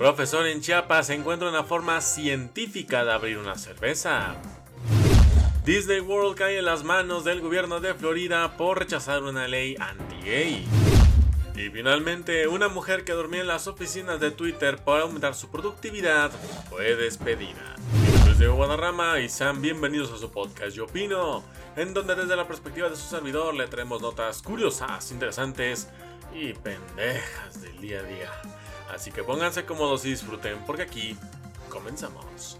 Profesor en Chiapas encuentra una forma científica de abrir una cerveza. Disney World cae en las manos del gobierno de Florida por rechazar una ley anti-gay. Y finalmente, una mujer que dormía en las oficinas de Twitter para aumentar su productividad fue despedida. Yo soy Guadarrama y sean bienvenidos a su podcast Yo Opino, en donde desde la perspectiva de su servidor le traemos notas curiosas, interesantes y pendejas del día a día. Así que pónganse cómodos y disfruten porque aquí comenzamos.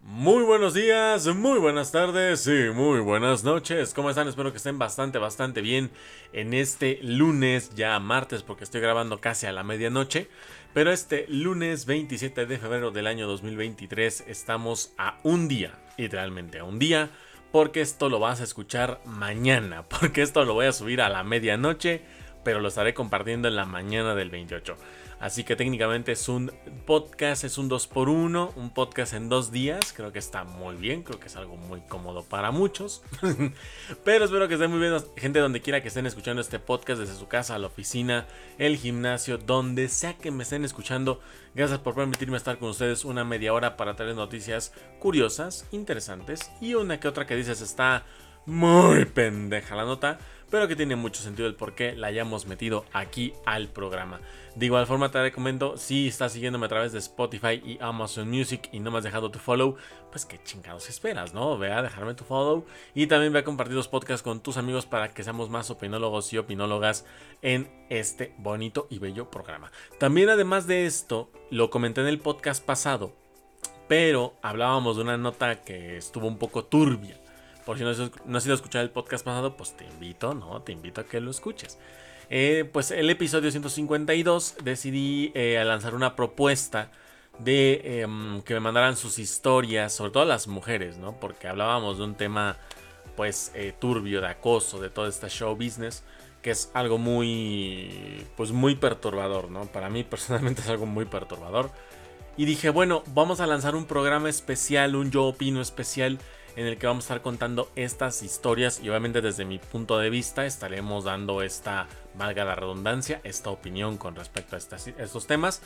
Muy buenos días, muy buenas tardes y muy buenas noches. ¿Cómo están? Espero que estén bastante, bastante bien en este lunes, ya martes, porque estoy grabando casi a la medianoche. Pero este lunes 27 de febrero del año 2023 estamos a un día, literalmente a un día porque esto lo vas a escuchar mañana, porque esto lo voy a subir a la medianoche, pero lo estaré compartiendo en la mañana del 28. Así que técnicamente es un podcast, es un 2x1, un podcast en dos días. Creo que está muy bien, creo que es algo muy cómodo para muchos. Pero espero que estén muy bien, gente donde quiera que estén escuchando este podcast, desde su casa, la oficina, el gimnasio, donde sea que me estén escuchando. Gracias por permitirme estar con ustedes una media hora para traer noticias curiosas, interesantes y una que otra que dices está muy pendeja la nota, pero que tiene mucho sentido el por qué la hayamos metido aquí al programa. De igual forma te recomiendo, si estás siguiéndome a través de Spotify y Amazon Music y no me has dejado tu follow, pues qué chingados esperas, ¿no? Ve a dejarme tu follow y también ve a compartir los podcasts con tus amigos para que seamos más opinólogos y opinólogas en este bonito y bello programa. También además de esto, lo comenté en el podcast pasado, pero hablábamos de una nota que estuvo un poco turbia. Por si no has, ido a escuchar el podcast pasado, pues te invito, ¿no? Te invito a que lo escuches. Eh, pues el episodio 152 decidí eh, lanzar una propuesta de em, que me mandaran sus historias, sobre todo las mujeres, ¿no? Porque hablábamos de un tema pues eh, turbio de acoso, de todo este show business, que es algo muy pues muy perturbador, ¿no? Para mí personalmente es algo muy perturbador. Y dije, bueno, vamos a lanzar un programa especial, un yo opino especial en el que vamos a estar contando estas historias y obviamente desde mi punto de vista estaremos dando esta, valga la redundancia, esta opinión con respecto a, estos temas.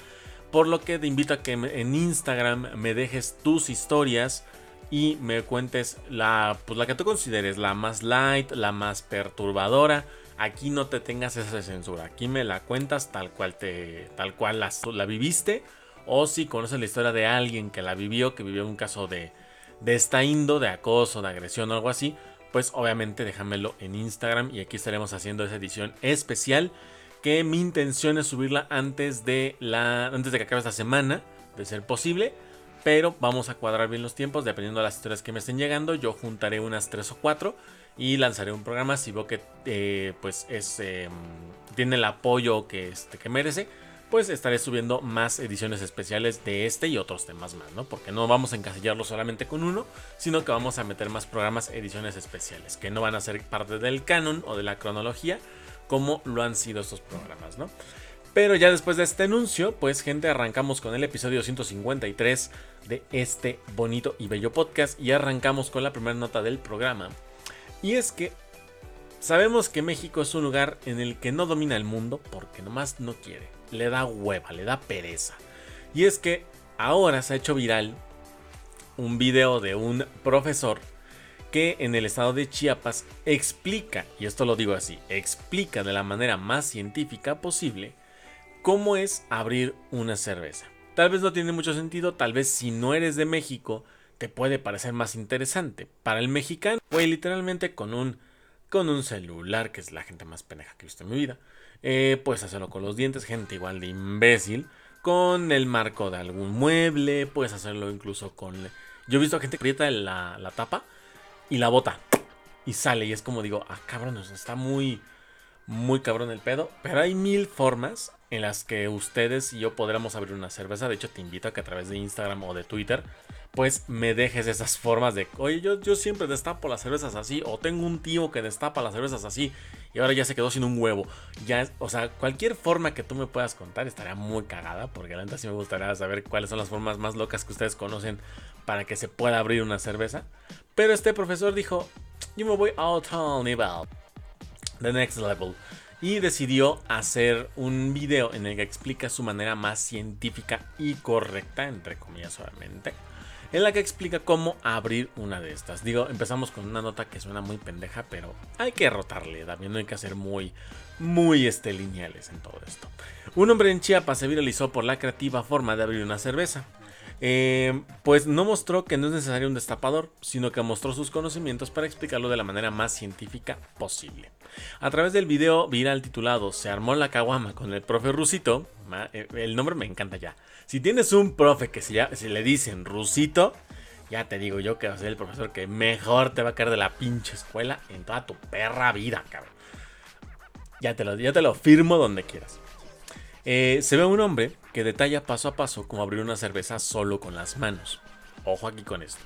Por lo que te invito a que en Instagram me dejes tus historias y me cuentes la, pues la que tú consideres la más light, la más perturbadora. Aquí no te tengas esa censura, aquí me la cuentas tal cual te, tal cual la, la viviste. O si conoces la historia de alguien que la vivió, que vivió un caso de, de esta indo, de acoso, de agresión o algo así, pues obviamente déjamelo en Instagram y aquí estaremos haciendo esa edición especial que mi intención es subirla antes de la antes de que acabe esta semana, de ser posible, pero vamos a cuadrar bien los tiempos dependiendo de las historias que me estén llegando, yo juntaré unas 3 o 4 y lanzaré un programa si veo que eh, pues es em, tiene el apoyo que este que merece pues estaré subiendo más ediciones especiales de este y otros temas más, ¿no? Porque no vamos a encasillarlo solamente con uno, sino que vamos a meter más programas, ediciones especiales, que no van a ser parte del canon o de la cronología, como lo han sido estos programas, ¿no? Pero ya después de este anuncio, pues gente, arrancamos con el episodio 153 de este bonito y bello podcast y arrancamos con la primera nota del programa. Y es que sabemos que México es un lugar en el que no domina el mundo porque nomás no quiere le da hueva, le da pereza. Y es que ahora se ha hecho viral un video de un profesor que en el estado de Chiapas explica, y esto lo digo así, explica de la manera más científica posible cómo es abrir una cerveza. Tal vez no tiene mucho sentido, tal vez si no eres de México te puede parecer más interesante. Para el mexicano, fue literalmente con un, con un celular, que es la gente más peneja que he visto en mi vida, eh, puedes hacerlo con los dientes, gente igual de imbécil. Con el marco de algún mueble. Puedes hacerlo incluso con... Yo he visto a gente que aprieta la, la tapa y la bota. Y sale. Y es como digo, ah, cabrón, está muy, muy cabrón el pedo. Pero hay mil formas en las que ustedes y yo podremos abrir una cerveza. De hecho, te invito a que a través de Instagram o de Twitter pues me dejes esas formas de, oye, yo, yo siempre destapo las cervezas así, o tengo un tío que destapa las cervezas así, y ahora ya se quedó sin un huevo. Ya, o sea, cualquier forma que tú me puedas contar estaría muy cagada, porque la neta sí me gustaría saber cuáles son las formas más locas que ustedes conocen para que se pueda abrir una cerveza. Pero este profesor dijo, yo me voy a otro nivel, the next level. y decidió hacer un video en el que explica su manera más científica y correcta, entre comillas obviamente, en la que explica cómo abrir una de estas. Digo, empezamos con una nota que suena muy pendeja, pero hay que rotarle, también no hay que ser muy, muy este, lineales en todo esto. Un hombre en Chiapas se viralizó por la creativa forma de abrir una cerveza. Eh, pues no mostró que no es necesario un destapador, sino que mostró sus conocimientos para explicarlo de la manera más científica posible. A través del video viral titulado Se armó la caguama con el profe Rusito, eh, el nombre me encanta ya. Si tienes un profe que se, le dicen Rusito, ya te digo yo que va a ser el profesor que mejor te va a caer de la pinche escuela en toda tu perra vida, cabrón. Ya te lo, ya te lo firmo donde quieras. Eh, se ve un hombre que detalla paso a paso cómo abrir una cerveza solo con las manos. Ojo aquí con esto.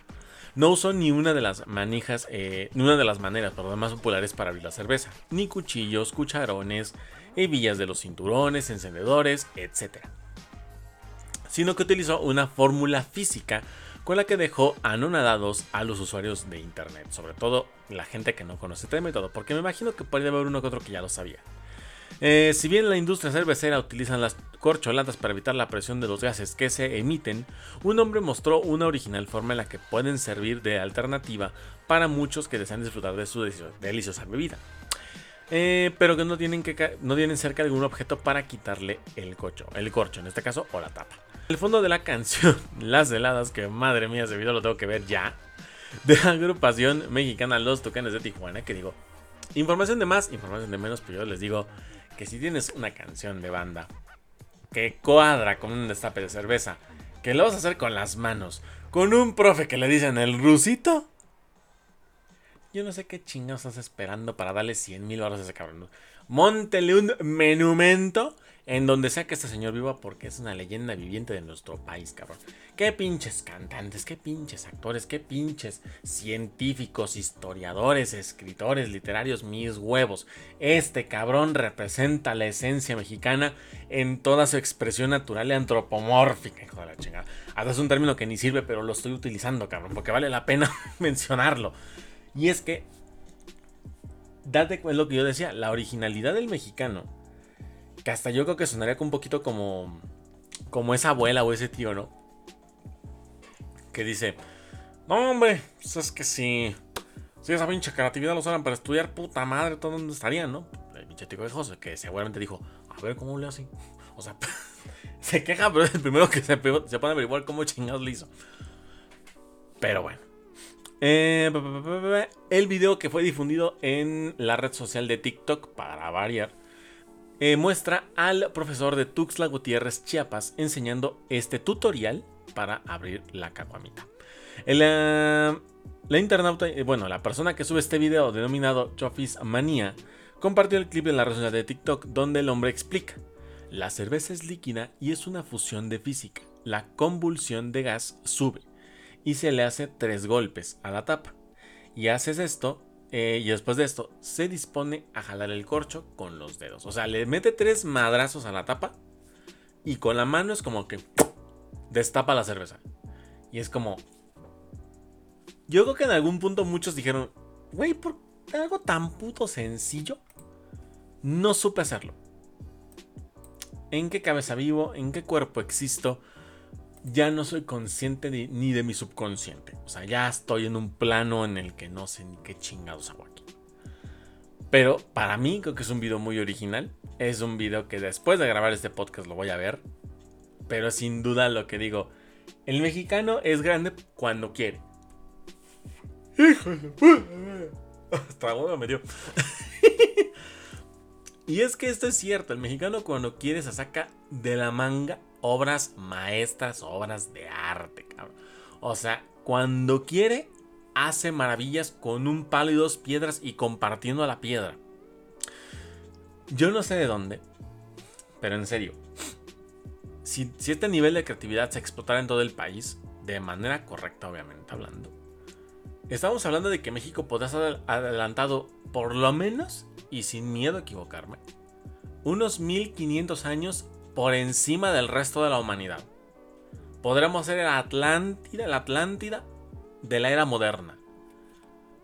No usó ni una de las manijas, eh, ni una de las maneras más populares para abrir la cerveza, ni cuchillos, cucharones, hebillas de los cinturones, encendedores, etc. Sino que utilizó una fórmula física con la que dejó anonadados a los usuarios de internet, sobre todo la gente que no conoce este método, porque me imagino que podría haber uno que otro que ya lo sabía. Eh, si bien la industria cervecera utiliza las corcholatas para evitar la presión de los gases que se emiten, un hombre mostró una original forma en la que pueden servir de alternativa para muchos que desean disfrutar de su deliciosa bebida. Eh, pero que no tienen, que no tienen cerca algún objeto para quitarle el, cocho, el corcho, en este caso, o la tapa. El fondo de la canción, Las heladas, que madre mía, ese video lo tengo que ver ya, de la agrupación mexicana Los Tucanes de Tijuana, que digo, información de más, información de menos, pero yo les digo, que si tienes una canción de banda que cuadra con un destape de cerveza, que lo vas a hacer con las manos, con un profe que le dicen el rusito, yo no sé qué chingados estás esperando para darle 100 mil horas a ese cabrón. Móntele un monumento en donde sea que este señor viva porque es una leyenda viviente de nuestro país, cabrón. Qué pinches cantantes, qué pinches actores, qué pinches científicos, historiadores, escritores, literarios, mis huevos. Este cabrón representa la esencia mexicana en toda su expresión natural y antropomórfica, hijo de la chingada. Hasta es un término que ni sirve, pero lo estoy utilizando, cabrón, porque vale la pena mencionarlo. Y es que, date es lo que yo decía, la originalidad del mexicano, que hasta yo creo que sonaría un poquito como, como esa abuela o ese tío, ¿no? Que dice, no hombre, pues es que si, si esa pinche creatividad lo usaran para estudiar, puta madre, todo donde estarían, ¿no? El pinche tío de José, que seguramente dijo, a ver cómo le hace. O sea, se queja, pero es el primero que se, se pone a averiguar cómo chingados le hizo. Pero bueno. Eh, el video que fue difundido en la red social de TikTok, para variar, eh, muestra al profesor de Tuxtla Gutiérrez Chiapas enseñando este tutorial para abrir la caguamita. La, la internauta, eh, bueno, la persona que sube este video denominado Chofis Manía compartió el clip en la red social de TikTok donde el hombre explica: La cerveza es líquida y es una fusión de física. La convulsión de gas sube y se le hace tres golpes a la tapa. Y haces esto eh, y después de esto se dispone a jalar el corcho con los dedos. O sea, le mete tres madrazos a la tapa y con la mano es como que destapa la cerveza. Y es como... Yo creo que en algún punto muchos dijeron, güey, por algo tan puto sencillo, no supe hacerlo. ¿En qué cabeza vivo? ¿En qué cuerpo existo? Ya no soy consciente ni de mi subconsciente. O sea, ya estoy en un plano en el que no sé ni qué chingados hago aquí. Pero para mí creo que es un video muy original. Es un video que después de grabar este podcast lo voy a ver. Pero sin duda lo que digo, el mexicano es grande cuando quiere. Hijo de me dio. y es que esto es cierto, el mexicano cuando quiere se saca de la manga obras maestras, obras de arte, cabrón. O sea, cuando quiere, hace maravillas con un palo y dos piedras y compartiendo la piedra. Yo no sé de dónde, pero en serio, si, este nivel de creatividad se explotara en todo el país, de manera correcta, obviamente hablando, estamos hablando de que México podría ser adelantado, por lo menos, y sin miedo a equivocarme, unos 1500 años por encima del resto de la humanidad. Podríamos ser la Atlántida, la Atlántida de la era moderna.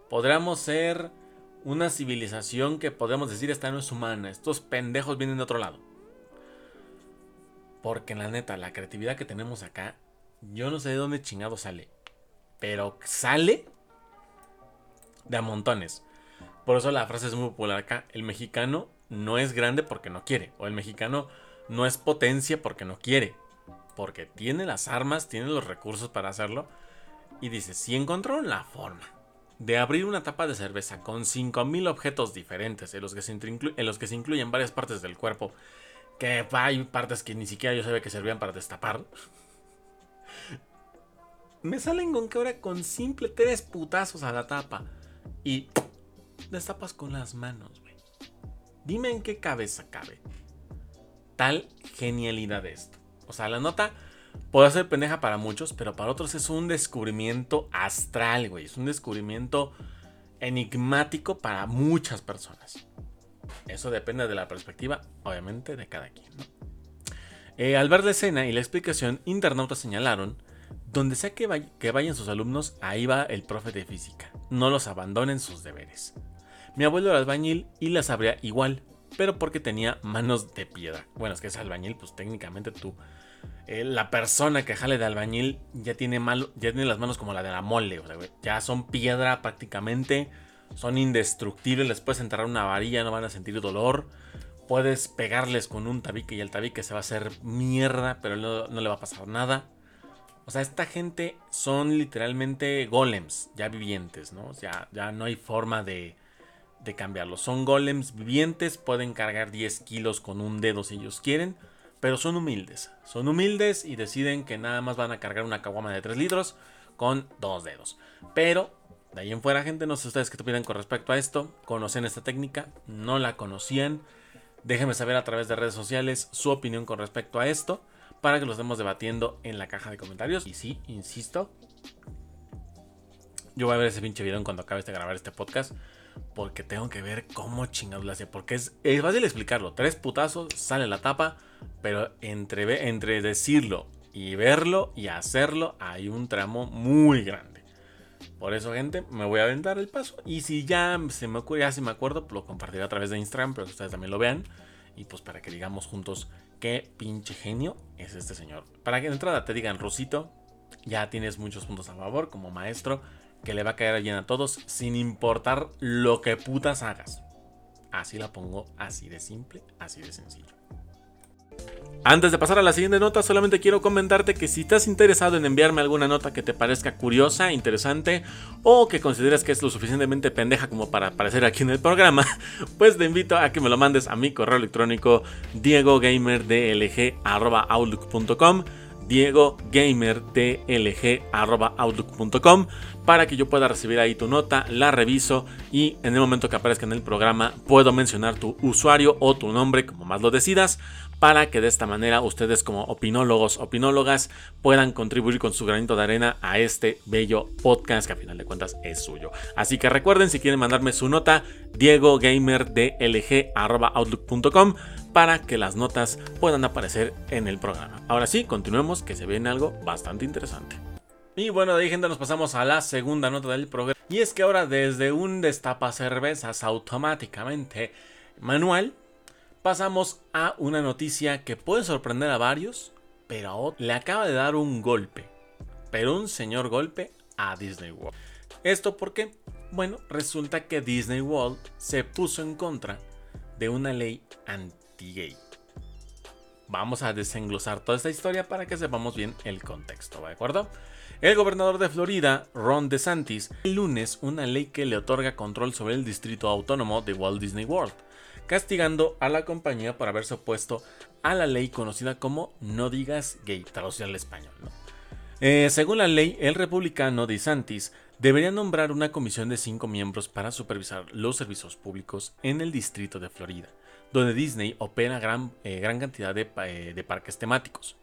Podríamos ser una civilización que podemos decir esta no es humana. Estos pendejos vienen de otro lado. Porque la neta, la creatividad que tenemos acá, yo no sé de dónde chingado sale. Pero sale de montones. Por eso la frase es muy popular acá. El mexicano no es grande porque no quiere. O el mexicano no es potencia porque no quiere. Porque tiene las armas, tiene los recursos para hacerlo. Y dice, si encontraron la forma de abrir una tapa de cerveza con 5.000 objetos diferentes en los, que se en los que se incluyen varias partes del cuerpo, que hay partes que ni siquiera yo sabía que servían para destapar. Me salen con que ahora con simple tres putazos a la tapa y destapas con las manos, güey. Dime en qué cabeza cabe tal genialidad de esto. O sea, la nota puede ser pendeja para muchos, pero para otros es un descubrimiento astral, güey. Es un descubrimiento enigmático para muchas personas. Eso depende de la perspectiva, obviamente, de cada quien. Eh, al ver la escena y la explicación, internautas señalaron, donde sea que, que vayan sus alumnos, ahí va el profe de física. No los abandonen sus deberes. Mi abuelo era albañil y las habría igual, pero porque tenía manos de piedra. Bueno, es que es albañil, pues técnicamente tú eh, la persona que jale de albañil ya tiene, mal, ya tiene las manos como la de la mole. O sea, ya son piedra prácticamente. Son indestructibles. Les puedes enterrar una varilla, no van a sentir dolor. Puedes pegarles con un tabique y el tabique se va a hacer mierda, pero no, no le va a pasar nada. O sea, esta gente son literalmente golems, ya vivientes, ¿no? Ya, ya no hay forma de, de cambiarlos. Son golems vivientes, pueden cargar 10 kilos con un dedo si ellos quieren pero son humildes. Son humildes y deciden que nada más van a cargar una caguama de 3 litros con dos dedos. Pero de ahí en fuera, gente, no sé ustedes qué opinan con respecto a esto. ¿Conocen esta técnica? ¿No la conocían? Déjenme saber a través de redes sociales su opinión con respecto a esto para que lo estemos debatiendo en la caja de comentarios. Y sí, insisto, yo voy a ver ese pinche video cuando acabe de grabar este podcast porque tengo que ver cómo chingados lo hace. Porque es, es fácil explicarlo. Tres putazos, sale la tapa. Pero entre, entre decirlo y verlo y hacerlo hay un tramo muy grande. Por eso, gente, me voy a aventar el paso. Y si ya se me ya si me acuerdo, lo compartiré a través de Instagram, pero que ustedes también lo vean. Y pues para que digamos juntos qué pinche genio es este señor. Para que de entrada te digan, Rosito, ya tienes muchos puntos a favor como maestro que le va a caer bien a todos sin importar lo que putas hagas. Así la pongo, así de simple, así de sencillo. Antes de pasar a la siguiente nota, solamente quiero comentarte que si estás interesado en enviarme alguna nota que te parezca curiosa, interesante o que consideres que es lo suficientemente pendeja como para aparecer aquí en el programa, pues te invito a que me lo mandes a mi correo electrónico diegogamerdlg.outlook.com Diego outlook.com para que yo pueda recibir ahí tu nota, la reviso y en el momento que aparezca en el programa puedo mencionar tu usuario o tu nombre como más lo decidas para que de esta manera ustedes como opinólogos, opinólogas puedan contribuir con su granito de arena a este bello podcast que a final de cuentas es suyo. Así que recuerden si quieren mandarme su nota, diegogamerdlg.outlook.com para que las notas puedan aparecer en el programa. Ahora sí, continuemos que se viene algo bastante interesante. Y bueno, de ahí gente nos pasamos a la segunda nota del programa. Y es que ahora desde un destapa cervezas automáticamente manual, pasamos a una noticia que puede sorprender a varios, pero a le acaba de dar un golpe. Pero un señor golpe a Disney World. ¿Esto por qué? Bueno, resulta que Disney World se puso en contra de una ley anti Vamos a desenglosar toda esta historia para que sepamos bien el contexto, ¿de acuerdo? El gobernador de Florida, Ron DeSantis, el lunes una ley que le otorga control sobre el distrito autónomo de Walt Disney World, castigando a la compañía por haberse opuesto a la ley conocida como No digas gay, traducida al español. Eh, según la ley, el republicano DeSantis debería nombrar una comisión de cinco miembros para supervisar los servicios públicos en el distrito de Florida donde Disney opera gran, eh, gran cantidad eh, de, parques temáticos.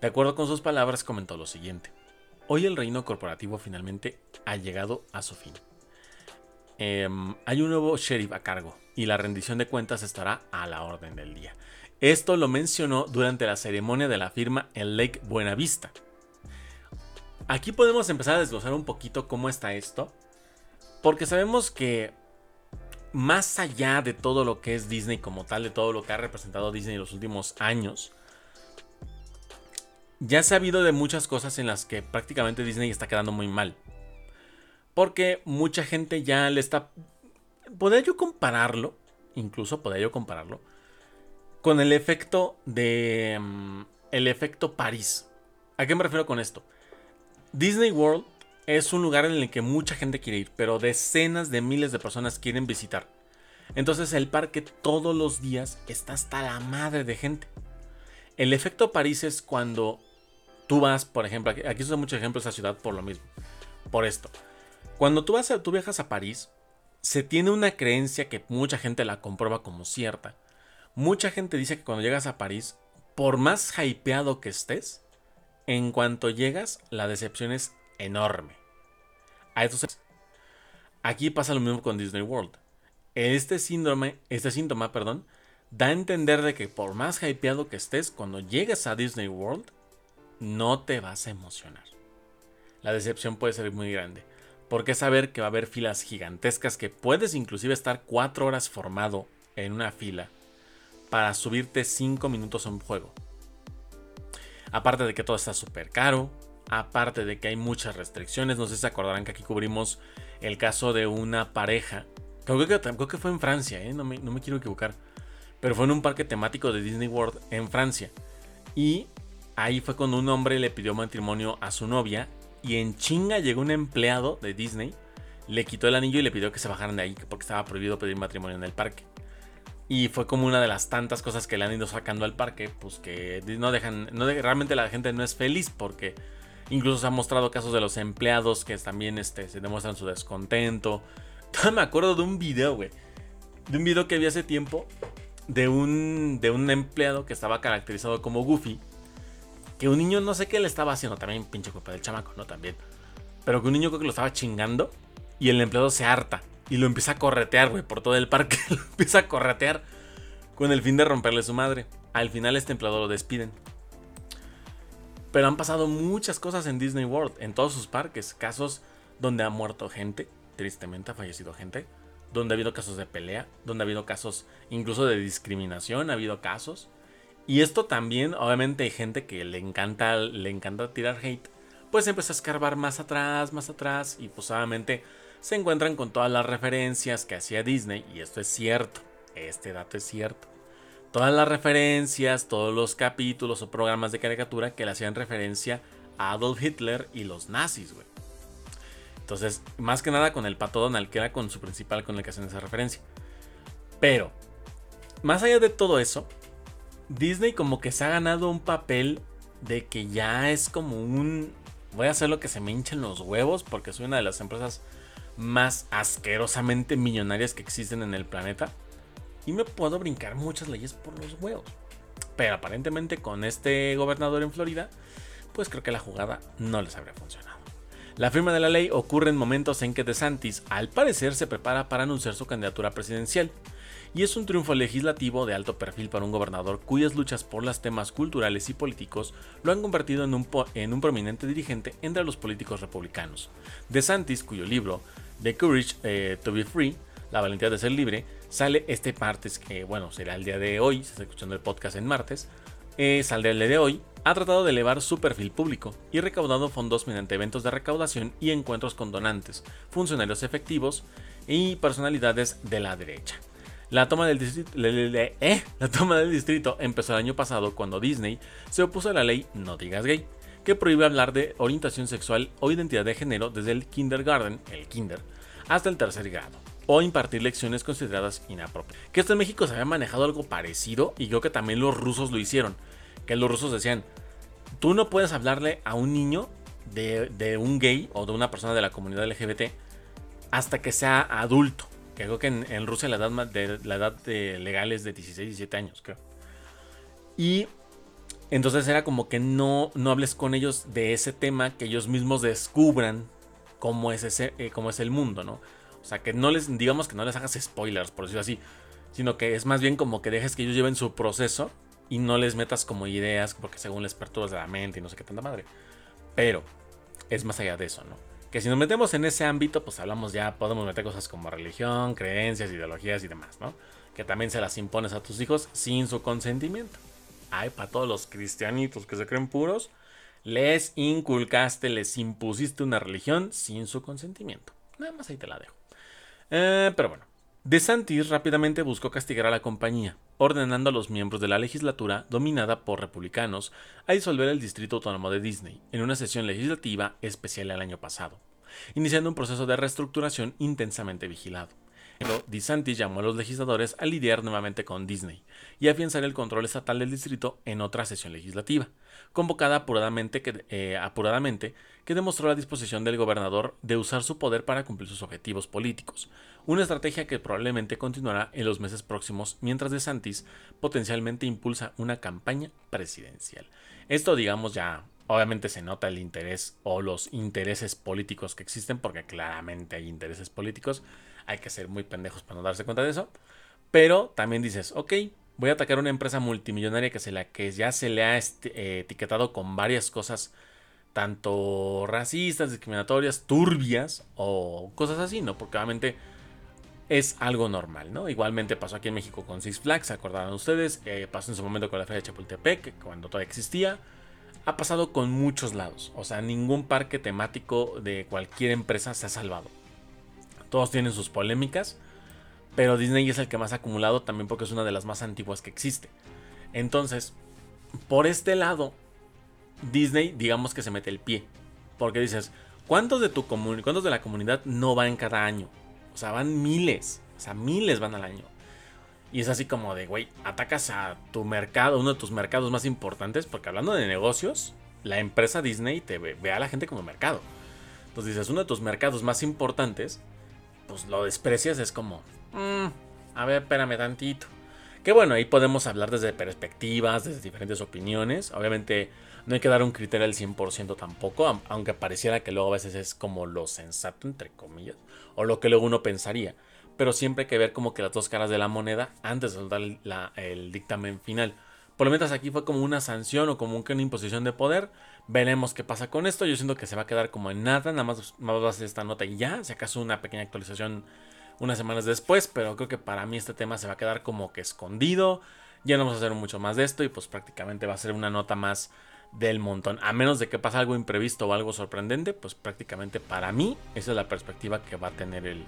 De acuerdo con sus palabras, comentó lo siguiente. Hoy el reino corporativo finalmente ha llegado a su fin. Em, hay un nuevo sheriff a cargo y la rendición de cuentas estará a la orden del día. Esto lo mencionó durante la ceremonia de la firma en Lake Buenavista. Aquí podemos empezar a desglosar un poquito cómo está esto, porque sabemos que más allá de todo lo que es Disney como tal, de todo lo que ha representado Disney en los últimos años, ya se ha habido de muchas cosas en las que prácticamente Disney está quedando muy mal. Porque mucha gente ya le está... Podría yo compararlo, incluso podría yo compararlo, con el efecto de... Mm, el efecto París. ¿A qué me refiero con esto? Disney World es un lugar en el que mucha gente quiere ir, pero decenas de miles de personas quieren visitar. Entonces el parque todos los días está hasta la madre de gente. El efecto París es cuando tú vas, por ejemplo, aquí, se usa mucho ejemplo esa ciudad por lo mismo, por esto. Cuando tú, vas tú viajas a París, se tiene una creencia que mucha gente la comprueba como cierta. Mucha gente dice que cuando llegas a París, por más hypeado que estés, en cuanto llegas, la decepción es enorme. A aquí pasa lo mismo con Disney World. Este síndrome, este síntoma, perdón, da a entender de que por más hypeado que estés, cuando llegues a Disney World, no te vas a emocionar. La decepción puede ser muy grande. Porque saber que va a haber filas gigantescas que puedes inclusive estar 4 horas formado en una fila para subirte 5 minutos a un juego. Aparte de que todo está súper caro, aparte de que hay muchas restricciones, no sé si se acordarán que aquí cubrimos el caso de una pareja, creo que, creo que fue en Francia, ¿eh? no, me, quiero equivocar, pero fue en un parque temático de Disney World en Francia. Y ahí fue cuando un hombre le pidió matrimonio a su novia y en chinga llegó un empleado de Disney, le quitó el anillo y le pidió que se bajaran de ahí porque estaba prohibido pedir matrimonio en el parque. Y fue como una de las tantas cosas que le han ido sacando al parque, pues que no dejan, realmente la gente no es feliz porque incluso se han mostrado casos de los empleados que también este, se demuestran su descontento. me acuerdo de un video, güey, de un video que vi hace tiempo de un, de un empleado que estaba caracterizado como Goofy que un niño no sé qué le estaba haciendo, también pinche culpa del chamaco, ¿no? También. Pero que un niño creo que lo estaba chingando y el empleado se harta y lo empieza a corretear, güey, por todo el parque. lo empieza a corretear con el fin de romperle su madre. Al final este empleado lo despiden. Pero han pasado muchas cosas en Disney World, en todos sus parques. Casos donde ha muerto gente, tristemente ha fallecido gente. Donde ha habido casos de pelea, donde ha habido casos incluso de discriminación, ha habido casos. Y esto también, obviamente, hay gente que le encanta, le encanta tirar hate. Pues empieza a escarbar más atrás, más atrás. Y pues obviamente se encuentran con todas las referencias que hacía Disney. Y esto es cierto. Este dato es cierto. Todas las referencias, todos los capítulos o programas de caricatura que le hacían referencia a Adolf Hitler y los nazis, güey. Entonces, más que nada con el pato Donald, que era con su principal con el que hacen esa referencia. Pero, más allá de todo eso, Disney como que se ha ganado un papel de que ya es como un... Voy a hacer lo que se me hinchen los huevos porque soy una de las empresas más asquerosamente millonarias que existen en el planeta. Y me puedo brincar muchas leyes por los huevos. Pero aparentemente con este gobernador en Florida, pues creo que la jugada no les habría funcionado. La firma de la ley ocurre en momentos en que DeSantis, al parecer, se prepara para anunciar su candidatura presidencial y es un triunfo legislativo de alto perfil para un gobernador cuyas luchas por los temas culturales y políticos lo han convertido en un, en un prominente dirigente entre los políticos republicanos. DeSantis, cuyo libro The Courage eh, to Be Free, La valentía de ser libre, sale este martes, que bueno, será el día de hoy, se está escuchando el podcast en martes, eh, saldrá el día de hoy, ha tratado de elevar su perfil público y recaudado fondos mediante eventos de recaudación y encuentros con donantes, funcionarios efectivos y personalidades de la derecha. La toma, del distrito, eh, la toma del distrito empezó el año pasado cuando Disney se opuso a la ley No digas gay, que prohíbe hablar de orientación sexual o identidad de género desde el kindergarten, el kinder, hasta el tercer grado, o impartir lecciones consideradas inapropiadas. Que esto en México se había manejado algo parecido y creo que también los rusos lo hicieron, que los rusos decían, tú no puedes hablarle a un niño de, un gay o de una persona de la comunidad LGBT hasta que sea adulto que creo que en, Rusia la edad, de, la edad legal es de 16, 17 años, creo. Y entonces era como que no, no hables con ellos de ese tema, que ellos mismos descubran es, eh, cómo es el mundo, ¿no? O sea, que no les, digamos que no les hagas spoilers, por decirlo así, sino que es más bien como que dejes que ellos lleven su proceso y no les metas como ideas, porque según les perturbas de la mente y no sé qué tanta madre. Pero es más allá de eso, ¿no? Que si nos metemos en ese ámbito, pues hablamos ya, podemos meter cosas como religión, creencias, ideologías y demás, ¿no? Que también se las impones a tus hijos sin su consentimiento. Ay, para todos los cristianitos que se creen puros, les inculcaste, les impusiste una religión sin su consentimiento. Nada más ahí te la dejo. Eh, pero bueno, DeSantis rápidamente buscó castigar a la compañía, ordenando a los miembros de la legislatura, dominada por republicanos, a disolver el Distrito Autónomo de Disney en una sesión legislativa especial el año pasado, iniciando un proceso de reestructuración intensamente vigilado. DeSantis llamó a los legisladores a lidiar nuevamente con Disney y afianzar el control estatal del distrito en otra sesión legislativa, convocada apuradamente que, eh, apuradamente que demostró la disposición del gobernador de usar su poder para cumplir sus objetivos políticos, una estrategia que probablemente continuará en los meses próximos mientras DeSantis potencialmente impulsa una campaña presidencial. Esto digamos ya Obviamente se nota el interés o los intereses políticos que existen, porque claramente hay intereses políticos, hay que ser muy pendejos para no darse cuenta de eso. Pero también dices, ok, voy a atacar una empresa multimillonaria que, se la, que ya se le ha eh, etiquetado con varias cosas, tanto racistas, discriminatorias, turbias o cosas así, ¿no? Porque obviamente es algo normal, ¿no? Igualmente pasó aquí en México con Six Flags, ¿se acordarán ustedes? Eh, pasó en su momento con la Feria de Chapultepec, cuando todavía existía. Ha pasado con muchos lados. O sea, ningún parque temático de cualquier empresa se ha salvado. Todos tienen sus polémicas, pero Disney es el que más ha acumulado también porque es una de las más antiguas que existe. Entonces, por este lado, Disney digamos que se mete el pie. Porque dices, ¿cuántos de, tu ¿cuántos de la comunidad no van cada año? O sea, van miles. O sea, miles van al año. Y es así como de, güey, atacas a tu mercado, uno de tus mercados más importantes, porque hablando de negocios, la empresa Disney te ve, ve a la gente como mercado. Entonces dices, uno de tus mercados más importantes, pues lo desprecias, es como, mm, a ver, espérame tantito. Que bueno, ahí podemos hablar desde perspectivas, desde diferentes opiniones. Obviamente no hay que dar un criterio al 100% tampoco, aunque pareciera que luego a veces es como lo sensato, entre comillas, o lo que luego uno pensaría. Pero siempre hay que ver como que las dos caras de la moneda antes de dar el dictamen final. Por lo menos aquí fue como una sanción o como una imposición de poder. Veremos qué pasa con esto. Yo siento que se va a quedar como en nada. Nada más, más va a hacer esta nota y ya. Si acaso una pequeña actualización unas semanas después. Pero creo que para mí este tema se va a quedar como que escondido. Ya no vamos a hacer mucho más de esto. Y pues prácticamente va a ser una nota más del montón. A menos de que pase algo imprevisto o algo sorprendente. Pues prácticamente para mí esa es la perspectiva que va a tener el,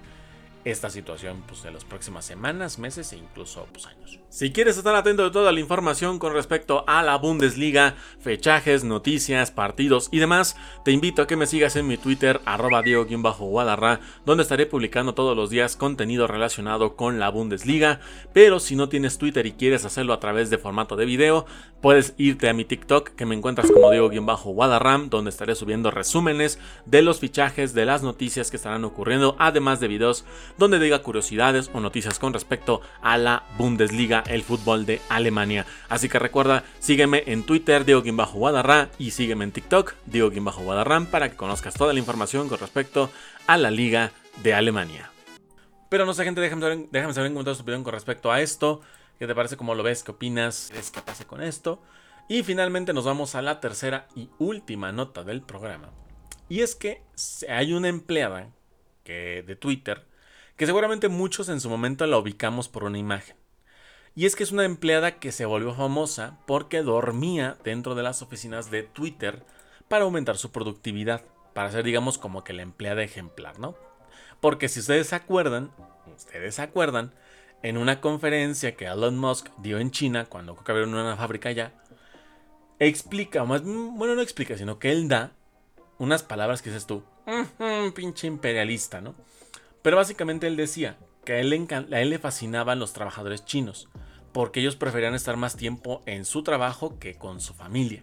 esta situación pues, de las próximas semanas, meses e incluso pues, años. Si quieres estar atento de toda la información con respecto a la Bundesliga, fechajes, noticias, partidos y demás, te invito a que me sigas en mi Twitter, arroba Diego-Guadarra, donde estaré publicando todos los días contenido relacionado con la Bundesliga. Pero si no tienes Twitter y quieres hacerlo a través de formato de video, puedes irte a mi TikTok, que me encuentras como Diego-Guadarram, donde estaré subiendo resúmenes de los fichajes, de las noticias que estarán ocurriendo, además de videos donde diga curiosidades o noticias con respecto a la Bundesliga, el fútbol de Alemania. Así que recuerda, sígueme en Twitter, Diego Guadarra, y sígueme en TikTok, Diego Guadarrán, para que conozcas toda la información con respecto a la Liga de Alemania. Pero no sé, gente, déjame saber, déjame saber en comentarios tu opinión con respecto a esto. ¿Qué te parece? ¿Cómo lo ves? ¿Qué opinas? ¿Qué que pase con esto? Y finalmente nos vamos a la tercera y última nota del programa. Y es que hay una empleada que, de Twitter que seguramente muchos en su momento la ubicamos por una imagen. Y es que es una empleada que se volvió famosa porque dormía dentro de las oficinas de Twitter para aumentar su productividad, para ser digamos como que la empleada ejemplar, ¿no? Porque si ustedes se acuerdan, ustedes se acuerdan, en una conferencia que Elon Musk dio en China, cuando abrieron una fábrica allá, explica, más, bueno, no explica, sino que él da unas palabras que dices tú, pinche imperialista, ¿no? Pero básicamente él decía que a él, le fascinaban los trabajadores chinos, porque ellos preferían estar más tiempo en su trabajo que con su familia.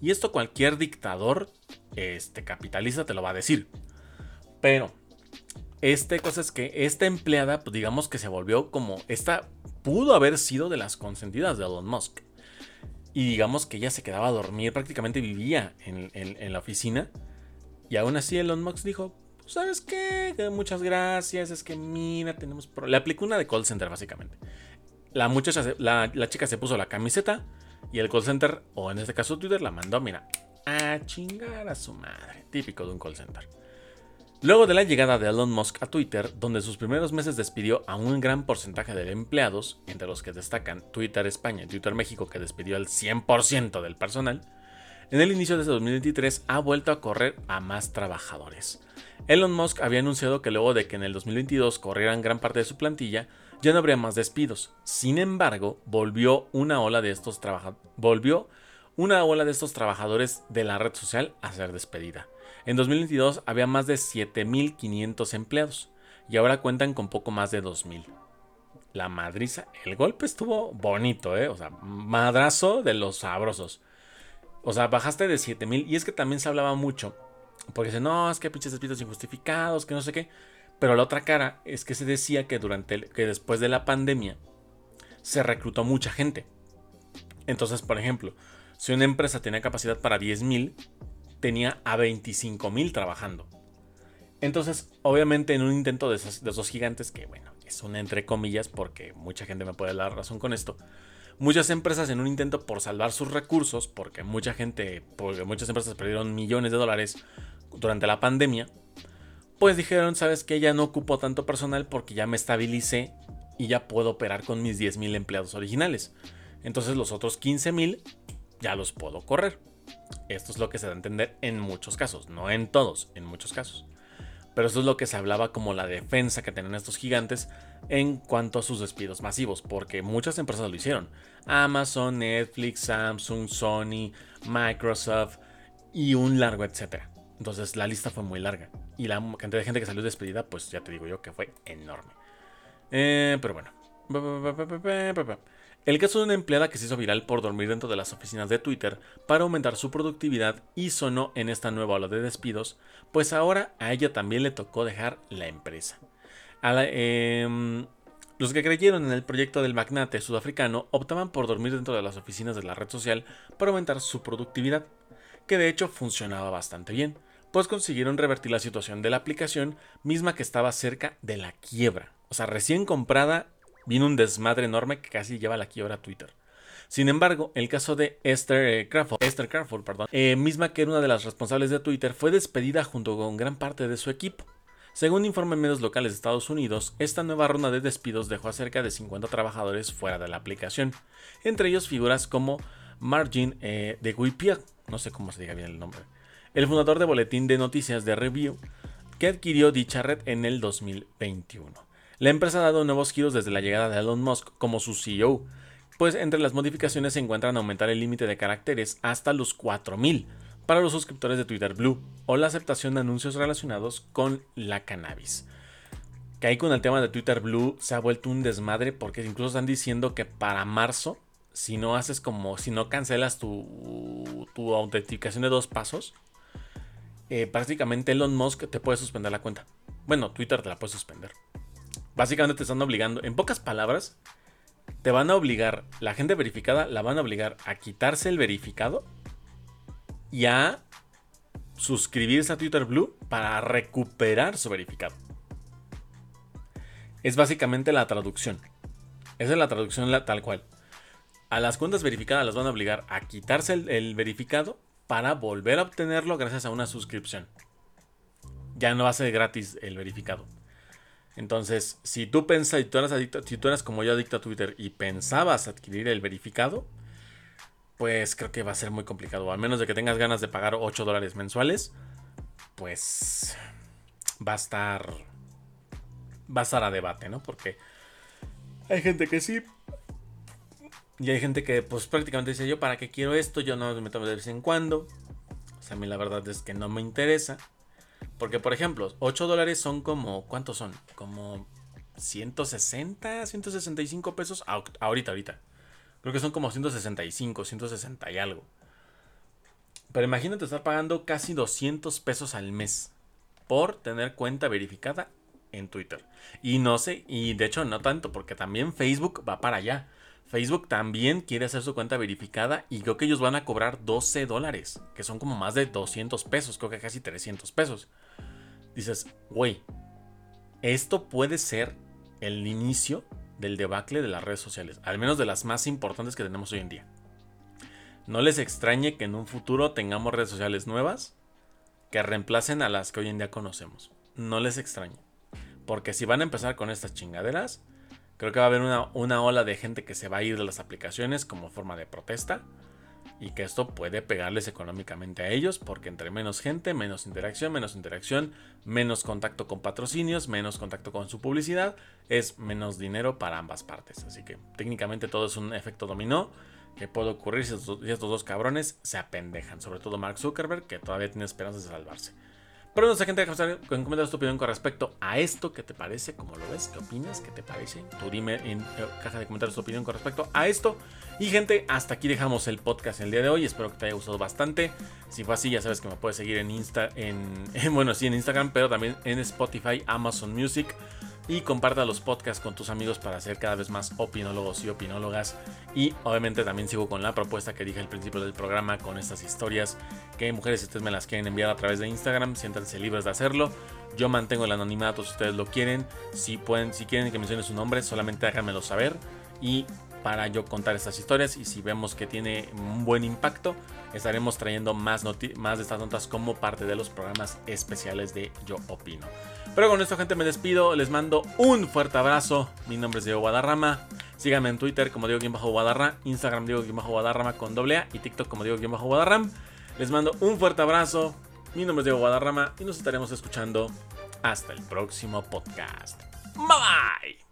Y esto cualquier dictador este, capitalista te lo va a decir. Pero, este cosa es que esta empleada, pues digamos que se volvió como, esta pudo haber sido de las consentidas de Elon Musk. Y digamos que ella se quedaba a dormir, prácticamente vivía en, en la oficina. Y aún así Elon Musk dijo, ¿sabes qué? Muchas gracias, es que mira, tenemos... Le aplicó una de call center, básicamente. La muchacha, la, chica se puso la camiseta y el call center, o en este caso Twitter, la mandó, mira, a chingar a su madre. Típico de un call center. Luego de la llegada de Elon Musk a Twitter, donde sus primeros meses despidió a un gran porcentaje de empleados, entre los que destacan Twitter España y Twitter México, que despidió al 100% del personal, en el inicio de este 2023 ha vuelto a correr a más trabajadores. Elon Musk había anunciado que luego de que en el 2022 corrieran gran parte de su plantilla, ya no habría más despidos. Sin embargo, volvió una ola de estos trabajadores de la red social a ser despedida. En 2022 había más de 7.500 empleados y ahora cuentan con poco más de 2.000. La madriza, el golpe estuvo bonito, ¿eh? O sea, madrazo de los sabrosos. O sea, bajaste de 7.000 y es que también se hablaba mucho. Porque dice, no, es que pinches despidos injustificados, que no sé qué. Pero la otra cara es que se decía que durante que después de la pandemia se reclutó mucha gente. Entonces, por ejemplo, si una empresa tenía capacidad para 10.000, tenía a 25.000 trabajando. Entonces, obviamente en un intento de esos, gigantes, que bueno, es un entre comillas porque mucha gente me puede dar razón con esto, muchas empresas en un intento por salvar sus recursos, porque mucha gente, porque muchas empresas perdieron millones de dólares durante la pandemia, pues dijeron, sabes que ya no ocupo tanto personal porque ya me estabilicé y ya puedo operar con mis 10.000 empleados originales. Entonces los otros 15.000 ya los puedo correr. Esto es lo que se da a entender en muchos casos, no en todos, en muchos casos. Pero esto es lo que se hablaba como la defensa que tenían estos gigantes en cuanto a sus despidos masivos, porque muchas empresas lo hicieron. Amazon, Netflix, Samsung, Sony, Microsoft y un largo etcétera. Entonces la lista fue muy larga. Y la cantidad de gente que salió despedida, pues ya te digo yo que fue enorme. Eh, pero bueno. El caso de una empleada que se hizo viral por dormir dentro de las oficinas de Twitter para aumentar su productividad y sonó en esta nueva ola de despidos, pues ahora a ella también le tocó dejar la empresa. Em, los que creyeron en el proyecto del magnate sudafricano optaban por dormir dentro de las oficinas de la red social para aumentar su productividad, que de hecho funcionaba bastante bien, pues consiguieron revertir la situación de la aplicación misma que estaba cerca de la quiebra. O sea, recién comprada vino un desmadre enorme que casi lleva la quiebra a Twitter. Sin embargo, el caso de Esther eh, Crawford, Esther Crawford perdón, eh, misma que era una de las responsables de Twitter, fue despedida junto con gran parte de su equipo. Según informan medios locales de Estados Unidos, esta nueva ronda de despidos dejó a cerca de 50 trabajadores fuera de la aplicación, entre ellos figuras como Margin eh, de Guipier, no sé cómo se diga bien el nombre, el fundador de Boletín de Noticias de Review, que adquirió dicha red en el 2021. La empresa ha dado nuevos giros desde la llegada de Elon Musk como su CEO, pues entre las modificaciones se encuentran aumentar el límite de caracteres hasta los 4000 para los suscriptores de Twitter Blue o la aceptación de anuncios relacionados con la cannabis. Que ahí con el tema de Twitter Blue se ha vuelto un desmadre porque incluso están diciendo que para marzo, si no haces como, si no cancelas tu, tu autenticación de dos pasos, eh, prácticamente Elon Musk te puede suspender la cuenta. Bueno, Twitter te la puede suspender. Básicamente te están obligando, en pocas palabras, te van a obligar, la gente verificada la van a obligar a quitarse el verificado y a suscribirse a Twitter Blue para recuperar su verificado. Es básicamente la traducción. Esa es la traducción tal cual. A las cuentas verificadas las van a obligar a quitarse el, el verificado para volver a obtenerlo gracias a una suscripción. Ya no va a ser gratis el verificado. Entonces, si tú pensas, si tú eras como yo adicto a Twitter y pensabas adquirir el verificado, pues creo que va a ser muy complicado. Al menos de que tengas ganas de pagar 8 dólares mensuales, pues va a estar. Va a estar a debate, ¿no? Porque hay gente que sí. Y hay gente que, pues prácticamente dice: Yo, ¿para qué quiero esto? Yo no me meto de vez en cuando. O sea, a mí la verdad es que no me interesa. Porque, por ejemplo, 8 dólares son como. ¿Cuántos son? Como 160, 165 pesos. ahorita, ahorita. Creo que son como 165, 160 y algo. Pero imagínate estar pagando casi 200 pesos al mes por tener cuenta verificada en Twitter. Y no sé, y de hecho no tanto, porque también Facebook va para allá. Facebook también quiere hacer su cuenta verificada y creo que ellos van a cobrar 12 dólares, que son como más de 200 pesos, creo que casi 300 pesos. Dices, güey, esto puede ser el inicio del debacle de las redes sociales, al menos de las más importantes que tenemos hoy en día. No les extrañe que en un futuro tengamos redes sociales nuevas que reemplacen a las que hoy en día conocemos. no les extrañe. Porque si van a empezar con estas chingaderas, creo que va a haber una, una ola de gente que se va a ir de las aplicaciones como forma de protesta y que esto puede pegarles económicamente a ellos porque entre menos gente, menos interacción, menos interacción, menos contacto con patrocinios, menos contacto con su publicidad, es menos dinero para ambas partes. Así que técnicamente todo es un efecto dominó que puede ocurrir si estos, dos cabrones se apendejan, sobre todo Mark Zuckerberg que todavía tiene esperanzas de salvarse. Pero no sé, gente, en comentarios tu opinión con respecto a esto. ¿Qué te parece? ¿Cómo lo ves? ¿Qué opinas? ¿Qué te parece? Tú dime en eh, caja de comentarios tu opinión con respecto a esto. Y gente, hasta aquí dejamos el podcast el día de hoy. Espero que te haya gustado bastante. Si fue así, ya sabes que me puedes seguir en Insta, en, bueno, sí, en Instagram, pero también en Spotify, Amazon Music y comparta los podcasts con tus amigos para ser cada vez más opinólogos y opinólogas. Y obviamente también sigo con la propuesta que dije al principio del programa con estas historias que mujeres ustedes me las quieren enviar a través de Instagram, siéntanse libres de hacerlo. Yo mantengo el anonimato si ustedes lo quieren. Si pueden, si quieren que mencione su nombre, solamente háganmelo saber. Y para yo contar estas historias y si vemos que tiene un buen impacto, estaremos trayendo más, más de estas notas como parte de los programas especiales de Yo Opino. Pero con esto gente me despido, les mando un fuerte abrazo, mi nombre es Diego Guadarrama, síganme en Twitter como Diego-Guadarra, Instagram Diego-Guadarrama con doble A y TikTok como Diego-Guadarram. Les mando un fuerte abrazo, mi nombre es Diego Guadarrama y nos estaremos escuchando hasta el próximo podcast. Bye bye.